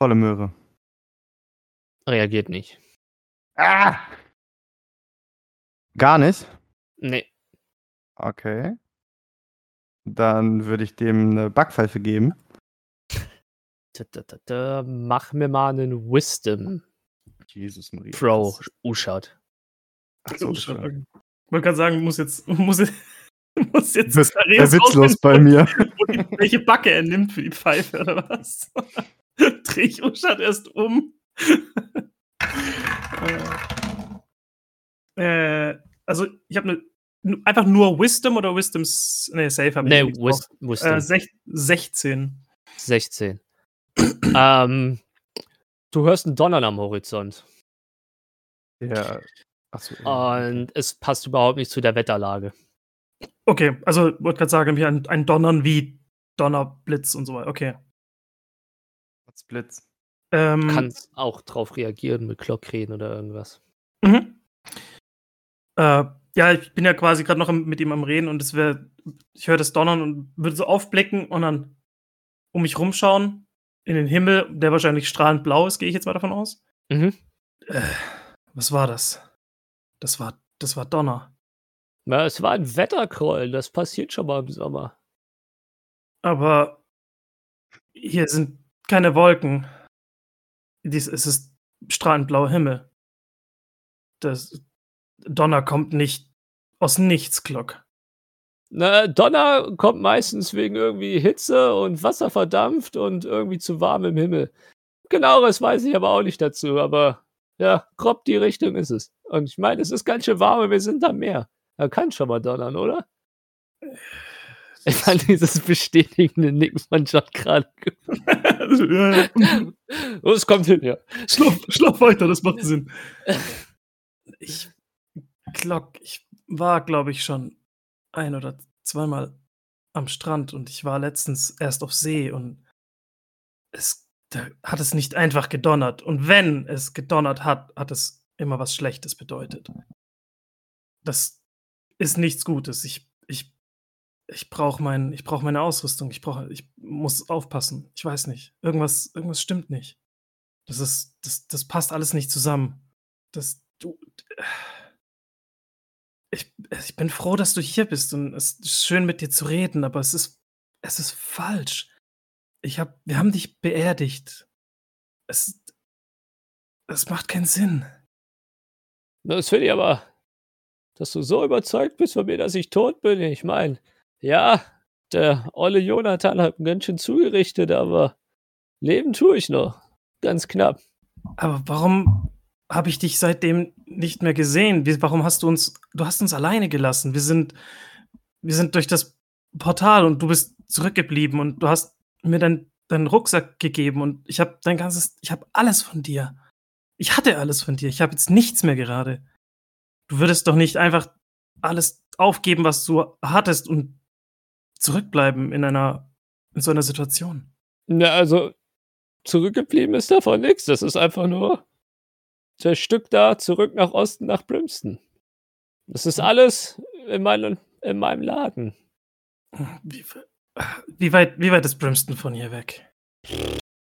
Volle Möhre. reagiert nicht. Ah! Gar nicht? Nee, Okay. Dann würde ich dem eine Backpfeife geben. Ta, ta, ta. mach mir mal einen Wisdom Jesus Maria. Pro Uschat. Schon. war- Ich wollte gerade sagen, muss jetzt, <laughs> muss jetzt, muss jetzt Das- Der witzlos bei mir. <laughs> welche Backe er nimmt für die Pfeife oder was? <laughs> Dreh ich Uschat erst um. äh, äh, also ich habe ne, einfach nur Wisdom oder Wisdom's, nee, Safe habe ich Nee, nicht Wis. Wisdom. Äh, sech, 16. 16. ähm, du hörst ein Donnern am Horizont. Ja. Achso. Und es passt überhaupt nicht zu der Wetterlage. Okay, also wollte gerade sagen, wie ein, ein Donnern wie Donner, Blitz und so weiter. Okay. Blitz. Ähm, Kannst auch drauf reagieren mit Glockreden oder irgendwas. Mhm. Äh, ja, ich bin ja quasi gerade noch mit ihm am Reden und es wäre, ich höre das Donnern und würde so aufblicken und dann um mich rumschauen in den Himmel, der wahrscheinlich strahlend blau ist, gehe ich jetzt mal davon aus. Mhm. Äh, was war das? Das war, das war Donner. Na, es war ein Wetterkroll, das passiert schon mal im Sommer. Aber hier sind keine Wolken. Dies, es ist strahlend blauer Himmel. Das Donner kommt nicht aus nichts, Glock. Na, Donner kommt meistens wegen irgendwie Hitze und Wasser verdampft und irgendwie zu warm im Himmel. Genaueres weiß ich aber auch nicht dazu, aber ja, grob die Richtung ist es. Und ich meine, es ist ganz schön warm und wir sind am Meer. Da kann schon mal donnern, oder? Ich fand dieses bestätigende Nicken von John gerade. ja, ja. Oh, es kommt hin, ja. Schlaf, schlaf weiter, das macht Sinn. Ich, Glock, ich war, glaube ich, schon ein oder zweimal am Strand und ich war letztens erst auf See und es da hat es nicht einfach gedonnert. Und wenn es gedonnert hat, hat es immer was Schlechtes bedeutet. Das ist nichts Gutes. Ich, ich, ich brauche mein, ich brauch meine Ausrüstung. Ich, brauch, ich muss aufpassen. Ich weiß nicht. Irgendwas, irgendwas stimmt nicht. Das ist, das, das passt alles nicht zusammen. Das, du, ich, ich bin froh, dass du hier bist und es ist schön mit dir zu reden, aber es ist, es ist falsch. Ich hab, wir haben dich beerdigt. Es, es macht keinen Sinn. Das finde ich aber, dass du so überzeugt bist von mir, dass ich tot bin. Ich meine, ja, der olle Jonathan hat mir ganz schön zugerichtet, aber leben tue ich noch. Ganz knapp. Aber warum habe ich dich seitdem nicht mehr gesehen? Wie, warum hast du uns, du hast uns alleine gelassen? Wir sind, wir sind durch das Portal und du bist zurückgeblieben und du hast mir deinen dein Rucksack gegeben und ich habe dein ganzes, ich habe alles von dir. Ich hatte alles von dir. Ich habe jetzt nichts mehr gerade. Du würdest doch nicht einfach alles aufgeben, was du hattest und zurückbleiben in einer, in so einer Situation. Na, also, zurückgeblieben ist davon nichts. Das ist einfach nur das Stück da zurück nach Osten, nach Brimston. Das ist alles in, mein, in meinem Laden. Wie, wie, weit, wie weit ist Brimston von hier weg?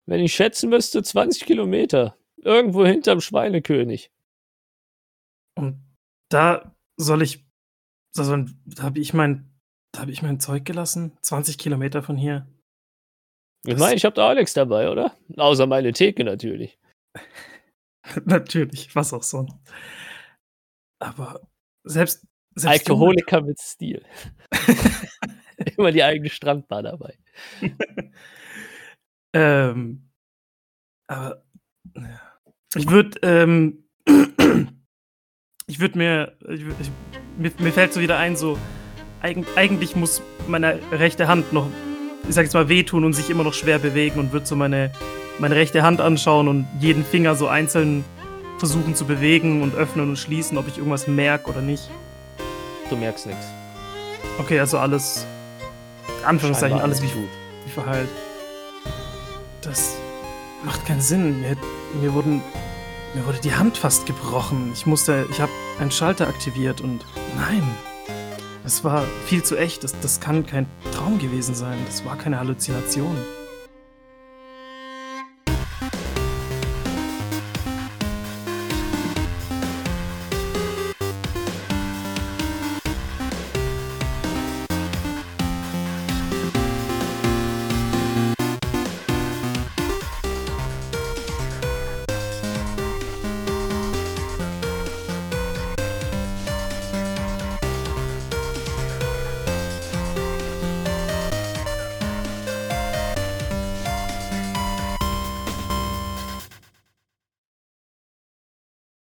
Wenn ich schätzen müsste, 20 Kilometer. Irgendwo hinterm Schweinekönig. Und da soll ich. Also, da habe ich mein. Da habe ich mein Zeug gelassen. 20 Kilometer von hier. Ich meine, ich habe da Alex dabei, oder? Außer meine Theke natürlich. <laughs> natürlich, was auch sonst. Aber selbst. selbst Alkoholiker mit Stil. <laughs> Immer die eigene Strandbar dabei. <laughs> ähm, aber ja. ich würde, ähm, <clears throat> ich würde mir, ich, ich, mir, mir fällt so wieder ein, so eig, eigentlich muss meine rechte Hand noch, ich sag jetzt mal, wehtun und sich immer noch schwer bewegen und würde so meine, meine rechte Hand anschauen und jeden Finger so einzeln versuchen zu bewegen und öffnen und schließen, ob ich irgendwas merke oder nicht. Du merkst nichts. Okay, also alles Anführungszeichen Scheinbar alles wie, gut. wie verheilt. Das macht keinen Sinn. Mir, mir, wurden, mir wurde die Hand fast gebrochen. Ich musste, ich habe einen Schalter aktiviert und nein, es war viel zu echt. Das, das kann kein Traum gewesen sein. Das war keine Halluzination.